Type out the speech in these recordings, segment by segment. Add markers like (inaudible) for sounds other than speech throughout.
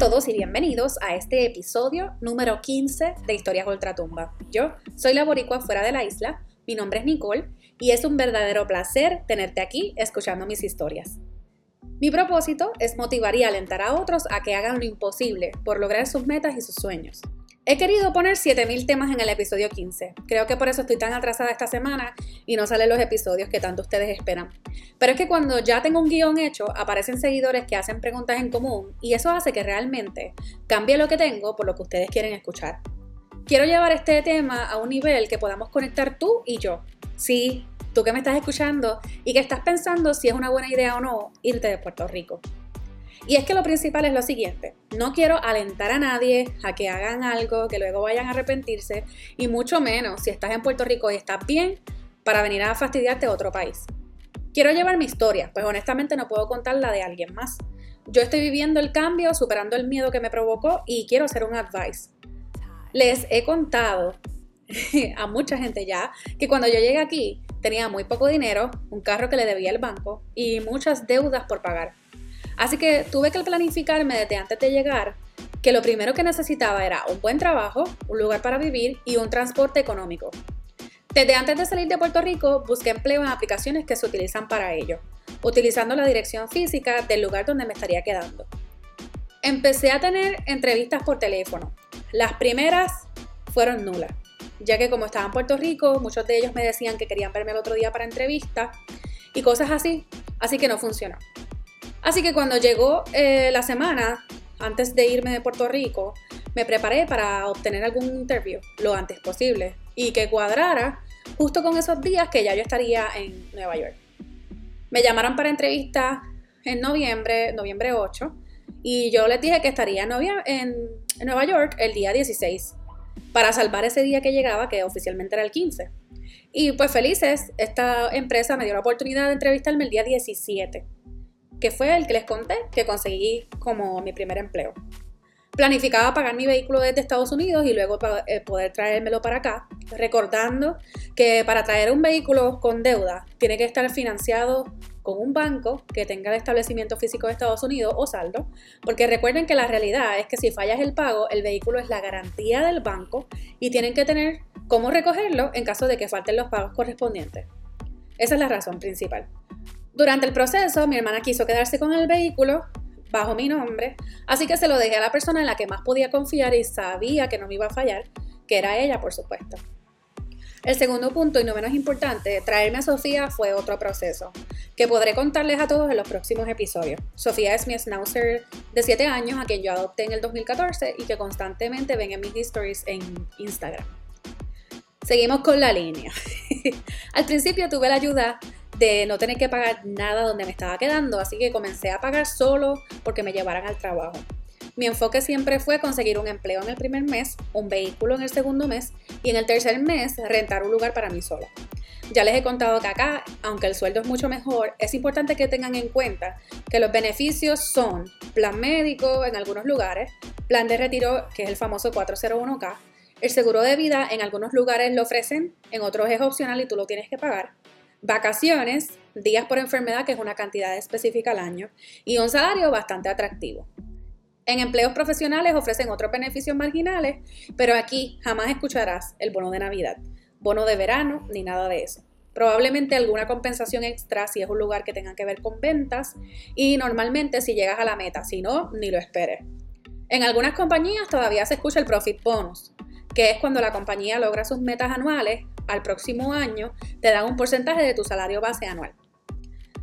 todos y bienvenidos a este episodio número 15 de Historias Ultratumba. Yo soy la boricua fuera de la isla, mi nombre es Nicole y es un verdadero placer tenerte aquí escuchando mis historias. Mi propósito es motivar y alentar a otros a que hagan lo imposible por lograr sus metas y sus sueños. He querido poner 7000 temas en el episodio 15. Creo que por eso estoy tan atrasada esta semana y no salen los episodios que tanto ustedes esperan. Pero es que cuando ya tengo un guion hecho, aparecen seguidores que hacen preguntas en común y eso hace que realmente cambie lo que tengo por lo que ustedes quieren escuchar. Quiero llevar este tema a un nivel que podamos conectar tú y yo. Sí, tú que me estás escuchando y que estás pensando si es una buena idea o no irte de Puerto Rico. Y es que lo principal es lo siguiente, no quiero alentar a nadie a que hagan algo, que luego vayan a arrepentirse, y mucho menos si estás en Puerto Rico y estás bien para venir a fastidiarte a otro país. Quiero llevar mi historia, pues honestamente no puedo contar la de alguien más. Yo estoy viviendo el cambio, superando el miedo que me provocó y quiero hacer un advice. Les he contado (laughs) a mucha gente ya que cuando yo llegué aquí tenía muy poco dinero, un carro que le debía al banco y muchas deudas por pagar. Así que tuve que planificarme desde antes de llegar que lo primero que necesitaba era un buen trabajo, un lugar para vivir y un transporte económico. Desde antes de salir de Puerto Rico, busqué empleo en aplicaciones que se utilizan para ello, utilizando la dirección física del lugar donde me estaría quedando. Empecé a tener entrevistas por teléfono. Las primeras fueron nulas, ya que como estaba en Puerto Rico, muchos de ellos me decían que querían verme el otro día para entrevista y cosas así, así que no funcionó. Así que cuando llegó eh, la semana, antes de irme de Puerto Rico, me preparé para obtener algún interview lo antes posible y que cuadrara justo con esos días que ya yo estaría en Nueva York. Me llamaron para entrevista en noviembre, noviembre 8, y yo les dije que estaría en, en Nueva York el día 16, para salvar ese día que llegaba, que oficialmente era el 15. Y pues felices, esta empresa me dio la oportunidad de entrevistarme el día 17 que fue el que les conté que conseguí como mi primer empleo. Planificaba pagar mi vehículo desde Estados Unidos y luego eh, poder traérmelo para acá, recordando que para traer un vehículo con deuda tiene que estar financiado con un banco que tenga el establecimiento físico de Estados Unidos o saldo, porque recuerden que la realidad es que si fallas el pago, el vehículo es la garantía del banco y tienen que tener cómo recogerlo en caso de que falten los pagos correspondientes. Esa es la razón principal. Durante el proceso, mi hermana quiso quedarse con el vehículo bajo mi nombre, así que se lo dejé a la persona en la que más podía confiar y sabía que no me iba a fallar, que era ella, por supuesto. El segundo punto, y no menos importante, traerme a Sofía fue otro proceso, que podré contarles a todos en los próximos episodios. Sofía es mi schnauzer de 7 años, a quien yo adopté en el 2014 y que constantemente ven en mis stories en Instagram. Seguimos con la línea. (laughs) Al principio tuve la ayuda de no tener que pagar nada donde me estaba quedando, así que comencé a pagar solo porque me llevaran al trabajo. Mi enfoque siempre fue conseguir un empleo en el primer mes, un vehículo en el segundo mes y en el tercer mes rentar un lugar para mí sola. Ya les he contado que acá, aunque el sueldo es mucho mejor, es importante que tengan en cuenta que los beneficios son plan médico en algunos lugares, plan de retiro, que es el famoso 401k, el seguro de vida en algunos lugares lo ofrecen, en otros es opcional y tú lo tienes que pagar, vacaciones, días por enfermedad, que es una cantidad específica al año, y un salario bastante atractivo. En empleos profesionales ofrecen otros beneficios marginales, pero aquí jamás escucharás el bono de Navidad, bono de verano, ni nada de eso. Probablemente alguna compensación extra si es un lugar que tenga que ver con ventas y normalmente si llegas a la meta, si no, ni lo esperes. En algunas compañías todavía se escucha el profit bonus, que es cuando la compañía logra sus metas anuales al próximo año, te dan un porcentaje de tu salario base anual.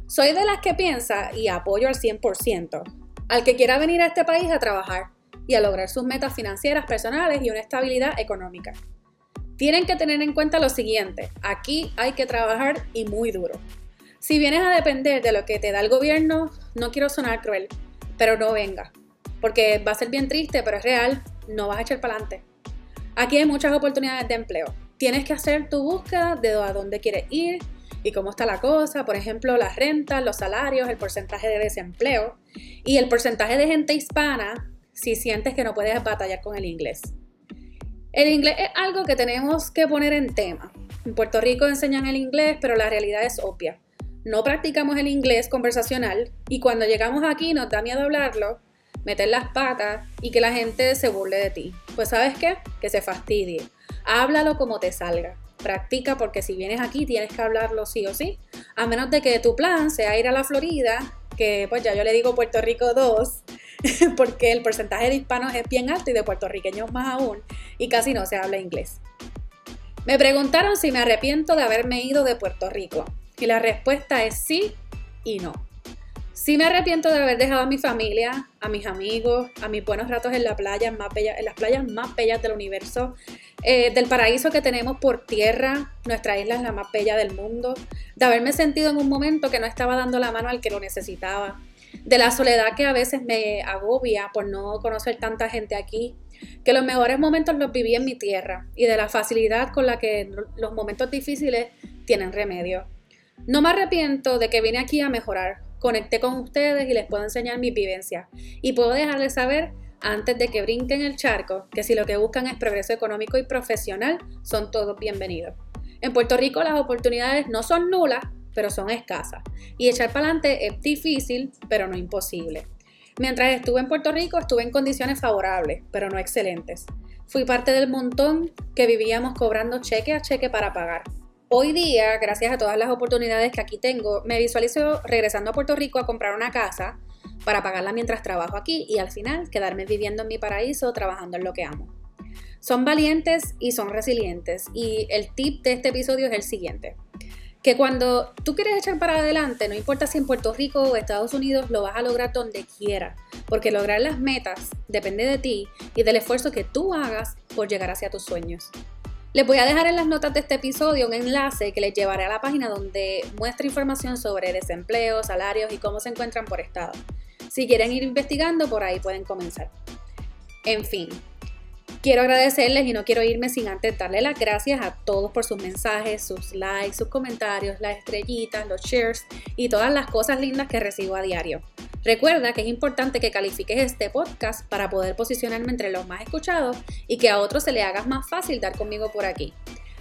Soy de las que piensa y apoyo al 100% al que quiera venir a este país a trabajar y a lograr sus metas financieras personales y una estabilidad económica. Tienen que tener en cuenta lo siguiente, aquí hay que trabajar y muy duro. Si vienes a depender de lo que te da el gobierno, no quiero sonar cruel, pero no venga, porque va a ser bien triste, pero es real, no vas a echar para adelante. Aquí hay muchas oportunidades de empleo, tienes que hacer tu búsqueda de a dónde quieres ir y cómo está la cosa, por ejemplo, las rentas, los salarios, el porcentaje de desempleo y el porcentaje de gente hispana si sientes que no puedes batallar con el inglés. El inglés es algo que tenemos que poner en tema. En Puerto Rico enseñan el inglés, pero la realidad es obvia. No practicamos el inglés conversacional y cuando llegamos aquí nos da miedo hablarlo meter las patas y que la gente se burle de ti. Pues sabes qué? Que se fastidie. Háblalo como te salga. Practica porque si vienes aquí tienes que hablarlo sí o sí. A menos de que tu plan sea ir a la Florida, que pues ya yo le digo Puerto Rico 2, (laughs) porque el porcentaje de hispanos es bien alto y de puertorriqueños más aún, y casi no se habla inglés. Me preguntaron si me arrepiento de haberme ido de Puerto Rico, y la respuesta es sí y no. Sí me arrepiento de haber dejado a mi familia, a mis amigos, a mis buenos ratos en, la playa más bella, en las playas más bellas del universo, eh, del paraíso que tenemos por tierra, nuestra isla es la más bella del mundo, de haberme sentido en un momento que no estaba dando la mano al que lo necesitaba, de la soledad que a veces me agobia por no conocer tanta gente aquí, que los mejores momentos los viví en mi tierra y de la facilidad con la que los momentos difíciles tienen remedio. No me arrepiento de que vine aquí a mejorar, conecté con ustedes y les puedo enseñar mi vivencia. Y puedo dejarles saber, antes de que brinquen el charco, que si lo que buscan es progreso económico y profesional, son todos bienvenidos. En Puerto Rico las oportunidades no son nulas, pero son escasas. Y echar para adelante es difícil, pero no imposible. Mientras estuve en Puerto Rico estuve en condiciones favorables, pero no excelentes. Fui parte del montón que vivíamos cobrando cheque a cheque para pagar. Hoy día, gracias a todas las oportunidades que aquí tengo, me visualizo regresando a Puerto Rico a comprar una casa para pagarla mientras trabajo aquí y al final quedarme viviendo en mi paraíso trabajando en lo que amo. Son valientes y son resilientes y el tip de este episodio es el siguiente. Que cuando tú quieres echar para adelante, no importa si en Puerto Rico o Estados Unidos, lo vas a lograr donde quiera, porque lograr las metas depende de ti y del esfuerzo que tú hagas por llegar hacia tus sueños. Les voy a dejar en las notas de este episodio un enlace que les llevaré a la página donde muestra información sobre desempleo, salarios y cómo se encuentran por estado. Si quieren ir investigando, por ahí pueden comenzar. En fin, quiero agradecerles y no quiero irme sin antes darle las gracias a todos por sus mensajes, sus likes, sus comentarios, las estrellitas, los shares y todas las cosas lindas que recibo a diario. Recuerda que es importante que califiques este podcast para poder posicionarme entre los más escuchados y que a otros se le haga más fácil dar conmigo por aquí.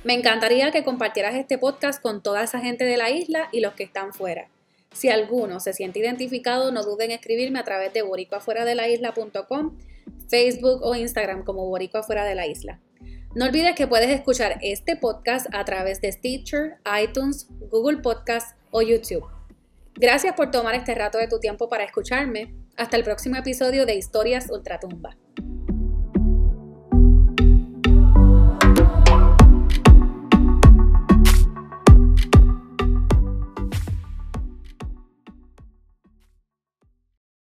Me encantaría que compartieras este podcast con toda esa gente de la isla y los que están fuera. Si alguno se siente identificado, no duden en escribirme a través de boricoafuera-de-la-isla.com, Facebook o Instagram como Borico Afuera de la Isla. No olvides que puedes escuchar este podcast a través de Stitcher, iTunes, Google Podcast o YouTube. Gracias por tomar este rato de tu tiempo para escucharme. Hasta el próximo episodio de Historias Ultratumba.